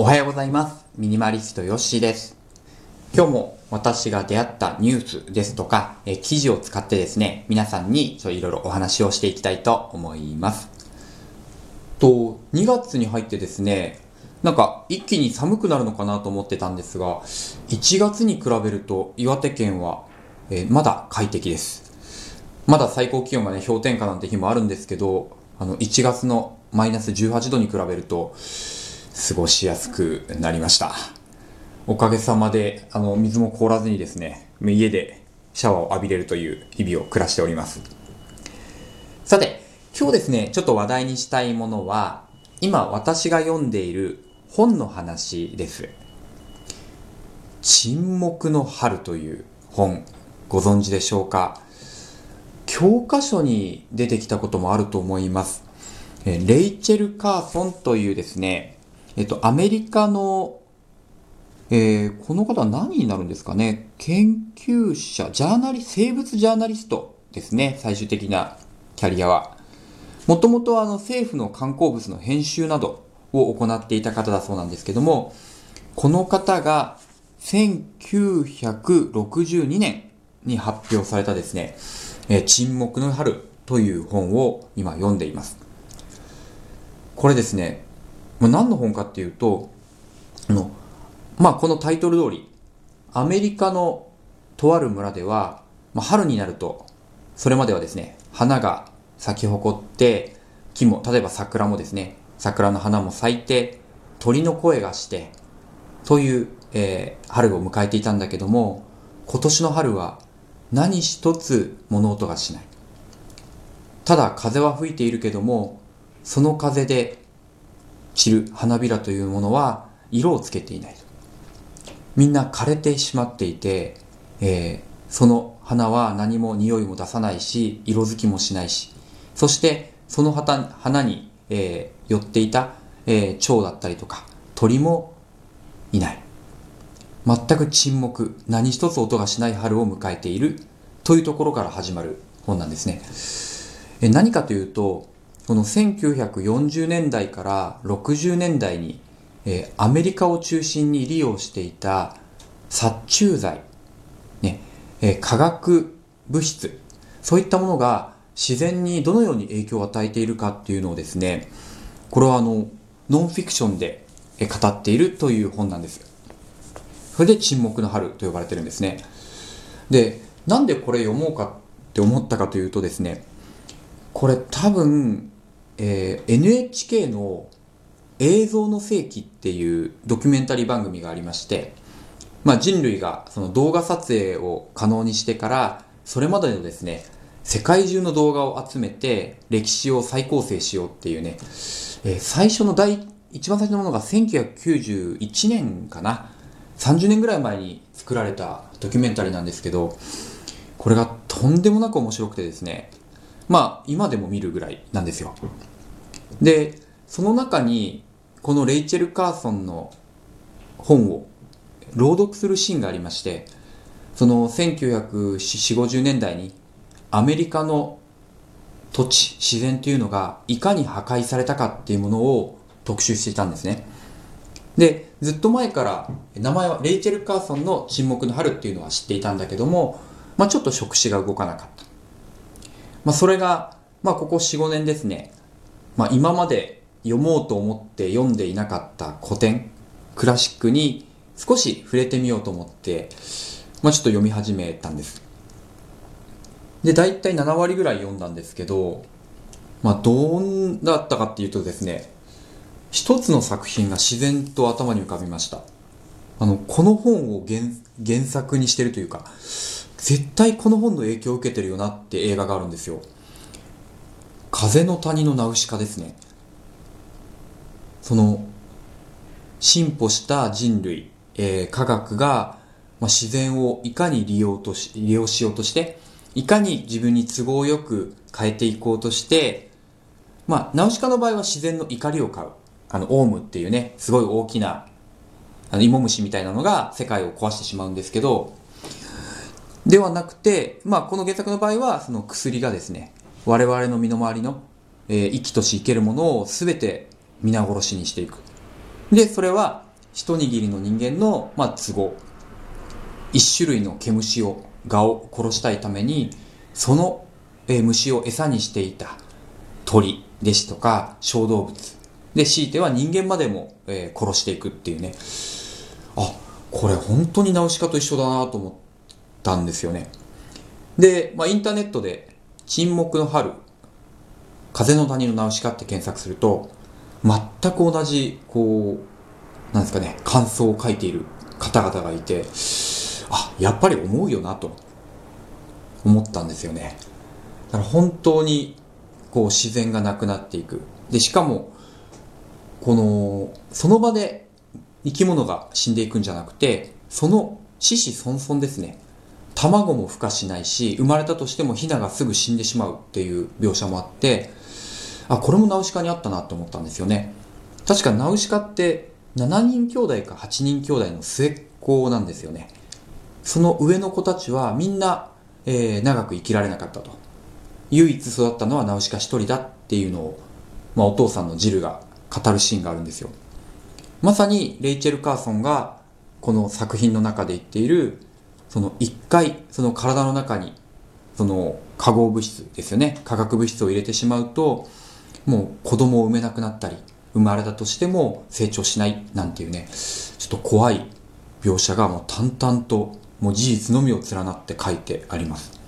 おはようございます。ミニマリストヨッシーです。今日も私が出会ったニュースですとか、え記事を使ってですね、皆さんにいろいろお話をしていきたいと思います。と、2月に入ってですね、なんか一気に寒くなるのかなと思ってたんですが、1月に比べると岩手県は、えまだ快適です。まだ最高気温がね、氷点下なんて日もあるんですけど、あの、1月のマイナス18度に比べると、過ごしやすくなりました。おかげさまで、あの、水も凍らずにですね、家でシャワーを浴びれるという日々を暮らしております。さて、今日ですね、ちょっと話題にしたいものは、今私が読んでいる本の話です。沈黙の春という本、ご存知でしょうか？教科書に出てきたこともあると思います。レイチェル・カーソンというですね、えっと、アメリカの、えーこの方は何になるんですかね？研究者、ジャーナリ、生物ジャーナリストですね、最終的なキャリアは。もともとあの政府の観光物の編集などを行っていた方だそうなんですけども、この方が1962年に発表されたですね、えー沈黙の春という本を今読んでいます。これですね、まあ何の本かっていうと、あの、まあ、このタイトル通り、アメリカのとある村では、まあ、春になると、それまではですね、花が咲き誇って、木も、例えば桜もですね、桜の花も咲いて、鳥の声がして、という、えー春を迎えていたんだけども、今年の春は何一つ物音がしない。ただ風は吹いているけども、その風で散る花びらというものは色をつけていないと。みんな枯れてしまっていて、えーその花は何も匂いも出さないし、色づきもしないし、そしてその花に、えー寄っていた、えー蝶だったりとか鳥もいない。全く沈黙、何一つ音がしない春を迎えているというところから始まる本なんですね。何かというと、この1940年代から60年代に、えーアメリカを中心に利用していた殺虫剤、ねえー化学物質、そういったものが自然にどのように影響を与えているかっていうのをですね、これはあの、ノンフィクションで語っているという本なんです。それで沈黙の春と呼ばれてるんですね。で、なんでこれ読もうかって思ったかというとですね、これ多分、えー NHK の映像の世紀っていうドキュメンタリー番組がありまして、まあ、人類がその動画撮影を可能にしてから、それまでのですね、世界中の動画を集めて歴史を再構成しようっていうね、えー最初の第、一番最初のものが1991年かな。30年ぐらい前に作られたドキュメンタリーなんですけど、これがとんでもなく面白くてですね、まあ今でも見るぐらいなんですよ。で、その中にこのレイチェル・カーソンの本を朗読するシーンがありまして、その1940-50年代にアメリカの土地、自然というのがいかに破壊されたかっていうものを特集していたんですね。で、ずっと前から名前はレイチェル・カーソンの沈黙の春っていうのは知っていたんだけども、まあちょっと触手が動かなかった。まあそれが、まあここ4、5年ですね、まあ今まで読もうと思って読んでいなかった古典、クラシックに少し触れてみようと思って、まあちょっと読み始めたんです。で、大体7割ぐらい読んだんですけど、まあどんだったかっていうとですね、一つの作品が自然と頭に浮かびました。あの、この本を原原作にしてるというか、絶対この本の影響を受けてるよなって映画があるんですよ。風の谷のナウシカですね。その、進歩した人類、えー科学が、まあ、自然をいかに利用とし、利用しようとして、いかに自分に都合よく変えていこうとして、まあ、ナウシカの場合は自然の怒りを買う。あの、オウムっていうね、すごい大きな、あの、芋虫みたいなのが世界を壊してしまうんですけど、ではなくて、まあ、この原作の場合は、その薬がですね、我々の身の回りの、えー生きとし生けるものを全て皆殺しにしていく。で、それは一握りの人間の、まあ、都合。一種類の毛虫を蛾を殺したいためにその、えー、虫を餌にしていた鳥ですとか小動物。で強いては人間までも、えー、殺していくっていうね。あこれ本当にナウシカと一緒だなと思って。たんですよね。で、まあ、インターネットで「沈黙の春風の谷のナウシカ」って検索すると全く同じこうなんですかね感想を書いている方々がいてあやっぱり思うよなと思ったんですよね。だから本当にこう自然がなくなっていく。でしかもこのその場で生き物が死んでいくんじゃなくてその死死孫孫ですね。卵も孵化しないし生まれたとしてもヒナがすぐ死んでしまうっていう描写もあってあこれもナウシカにあったなと思ったんですよね。確かナウシカって7人兄弟か8人兄弟の末っ子なんですよね。その上の子たちはみんな、えー、長く生きられなかったと。唯一育ったのはナウシカ一人だっていうのを、まあ、お父さんのジルが語るシーンがあるんですよ。まさにレイチェル・カーソンがこの作品の中で言っているその一回その体の中にその化合物質ですよね。化学物質を入れてしまうともう子供を産めなくなったり生まれたとしても成長しないなんていうねちょっと怖い描写がもう淡々ともう事実のみを連なって書いてあります。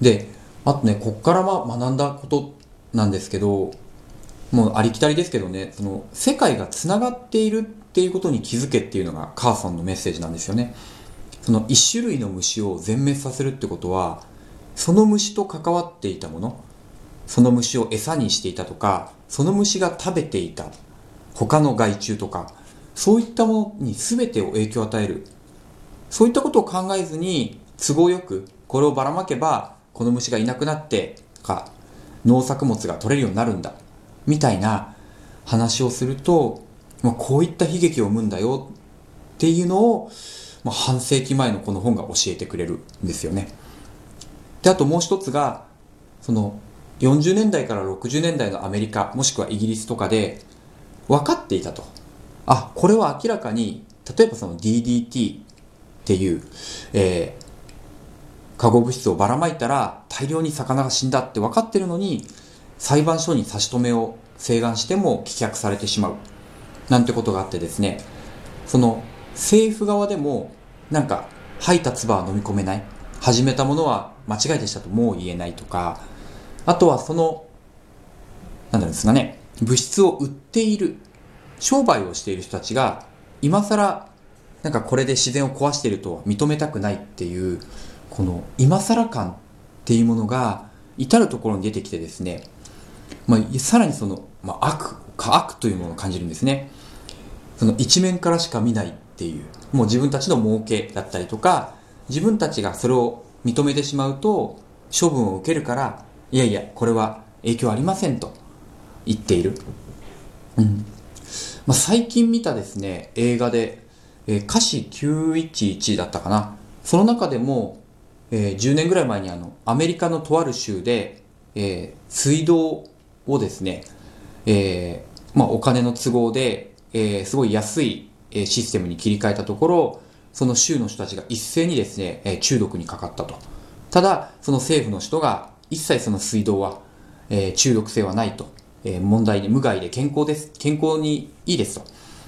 であとねこっからまあ学んだことなんですけどもうありきたりですけどねその世界がつながっているっていうことに気づけっていうのがカーソンのメッセージなんですよね。その一種類の虫を全滅させるってことはその虫と関わっていたものその虫を餌にしていたとかその虫が食べていた他の害虫とかそういったものに全てを影響を与える。そういったことを考えずに都合よくこれをばらまけばこの虫がいなくなってか農作物が取れるようになるんだみたいな話をすると、まあ、こういった悲劇を生むんだよっていうのを、まあ、半世紀前のこの本が教えてくれるんですよね。で、あともう一つが、その40年代から60年代のアメリカ、もしくはイギリスとかで分かっていたと。あ、これは明らかに、例えばその DDT っていう、えー、化合物質をばらまいたら大量に魚が死んだって分かってるのに、裁判所に差し止めを請願しても棄却されてしまう。なんてことがあってですね、その政府側でもなんか吐いた唾は飲み込めない。始めたものは間違いでしたともう言えないとか、あとはその、なんだろうですかね、物質を売っている、商売をしている人たちが、今更、なんかこれで自然を壊していると認めたくないっていう、この今更感っていうものが至るところに出てきてですね、まあ、さらにその、まあ、悪、か悪というものを感じるんですね。その一面からしか見ないっていう、もう自分たちの儲けだったりとか、自分たちがそれを認めてしまうと、処分を受けるから、いやいや、これは影響ありませんと言っている。うん。まあ、最近見たですね、映画で、えー、歌詞911だったかな。その中でも、えー、10年ぐらい前にあの、アメリカのとある州で、えー、水道をですね、えー、まあ、お金の都合で、えー、すごい安いシステムに切り替えたところ、その州の人たちが一斉にですね、中毒にかかったと。ただ、その政府の人が一切その水道は、えー、中毒性はないと。えー、問題に無害で健康です。健康にいいですと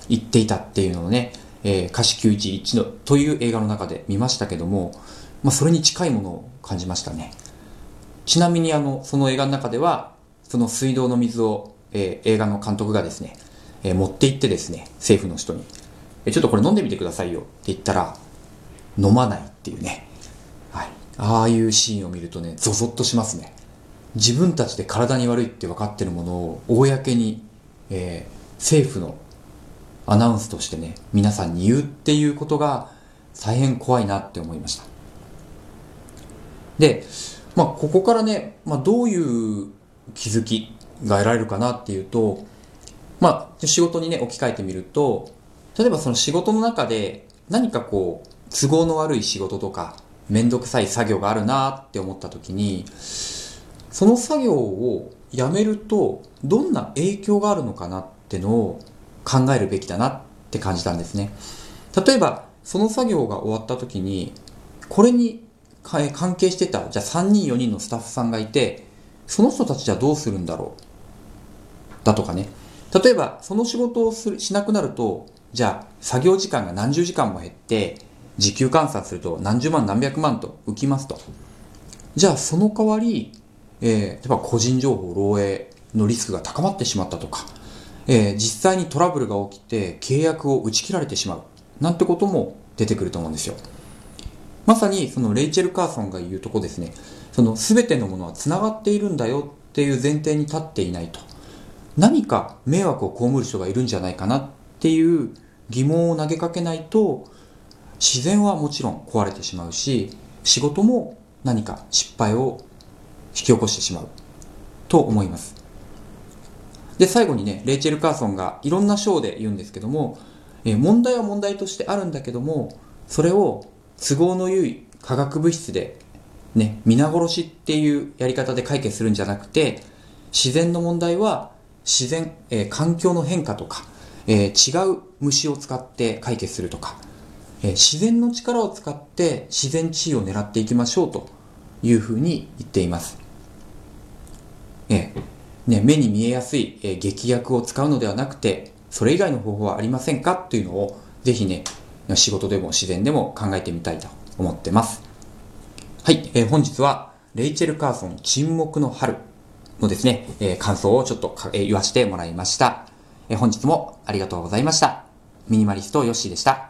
言っていたっていうのをね、えー、歌詞911のという映画の中で見ましたけども、まあ、それに近いものを感じましたね。ちなみにあの、その映画の中では、その水道の水を、えー、映画の監督がですね、えー、持って行ってですね、政府の人に、えー、ちょっとこれ飲んでみてくださいよって言ったら、飲まないっていうね。はい。ああいうシーンを見るとね、ゾゾッとしますね。自分たちで体に悪いって分かってるものを、公に、えー、政府のアナウンスとしてね、皆さんに言うっていうことが、大変怖いなって思いました。で、まあ、ここからね、まあ、どういう気づきが得られるかなっていうと、まあ、仕事にね、置き換えてみると、例えばその仕事の中で何かこう、都合の悪い仕事とか、めんどくさい作業があるなって思った時に、その作業をやめると、どんな影響があるのかなってのを考えるべきだなって感じたんですね。例えば、その作業が終わった時に、これに関係してた、じゃあ3人4人のスタッフさんがいて、その人たちじゃどうするんだろうだとかね。例えば、その仕事をするしなくなると、じゃあ、作業時間が何十時間も減って、時給換算すると何十万何百万と浮きますと。じゃあ、その代わり、えー、例えば個人情報漏洩のリスクが高まってしまったとか、えー、実際にトラブルが起きて契約を打ち切られてしまう。なんてことも出てくると思うんですよ。まさにそのレイチェル・カーソンが言うとこですね。その全てのものは繋がっているんだよっていう前提に立っていないと。何か迷惑を被る人がいるんじゃないかなっていう疑問を投げかけないと自然はもちろん壊れてしまうし仕事も何か失敗を引き起こしてしまうと思います。で、最後にね、レイチェル・カーソンがいろんな章で言うんですけども、え問題は問題としてあるんだけども、それを都合の良い化学物質で、ね、皆殺しっていうやり方で解決するんじゃなくて、自然の問題は自然、えー、環境の変化とか、えー、違う虫を使って解決するとか、えー、自然の力を使って自然地位を狙っていきましょうというふうに言っています。えーね、目に見えやすい、えー、劇薬を使うのではなくて、それ以外の方法はありませんか？というのを、ぜひね、仕事でも自然でも考えてみたいと思ってます。はい、えー、本日は、レイチェル・カーソン沈黙の春のですね、えー、感想をちょっと、えー、言わせてもらいました、えー。本日もありがとうございました。ミニマリストヨッシーでした。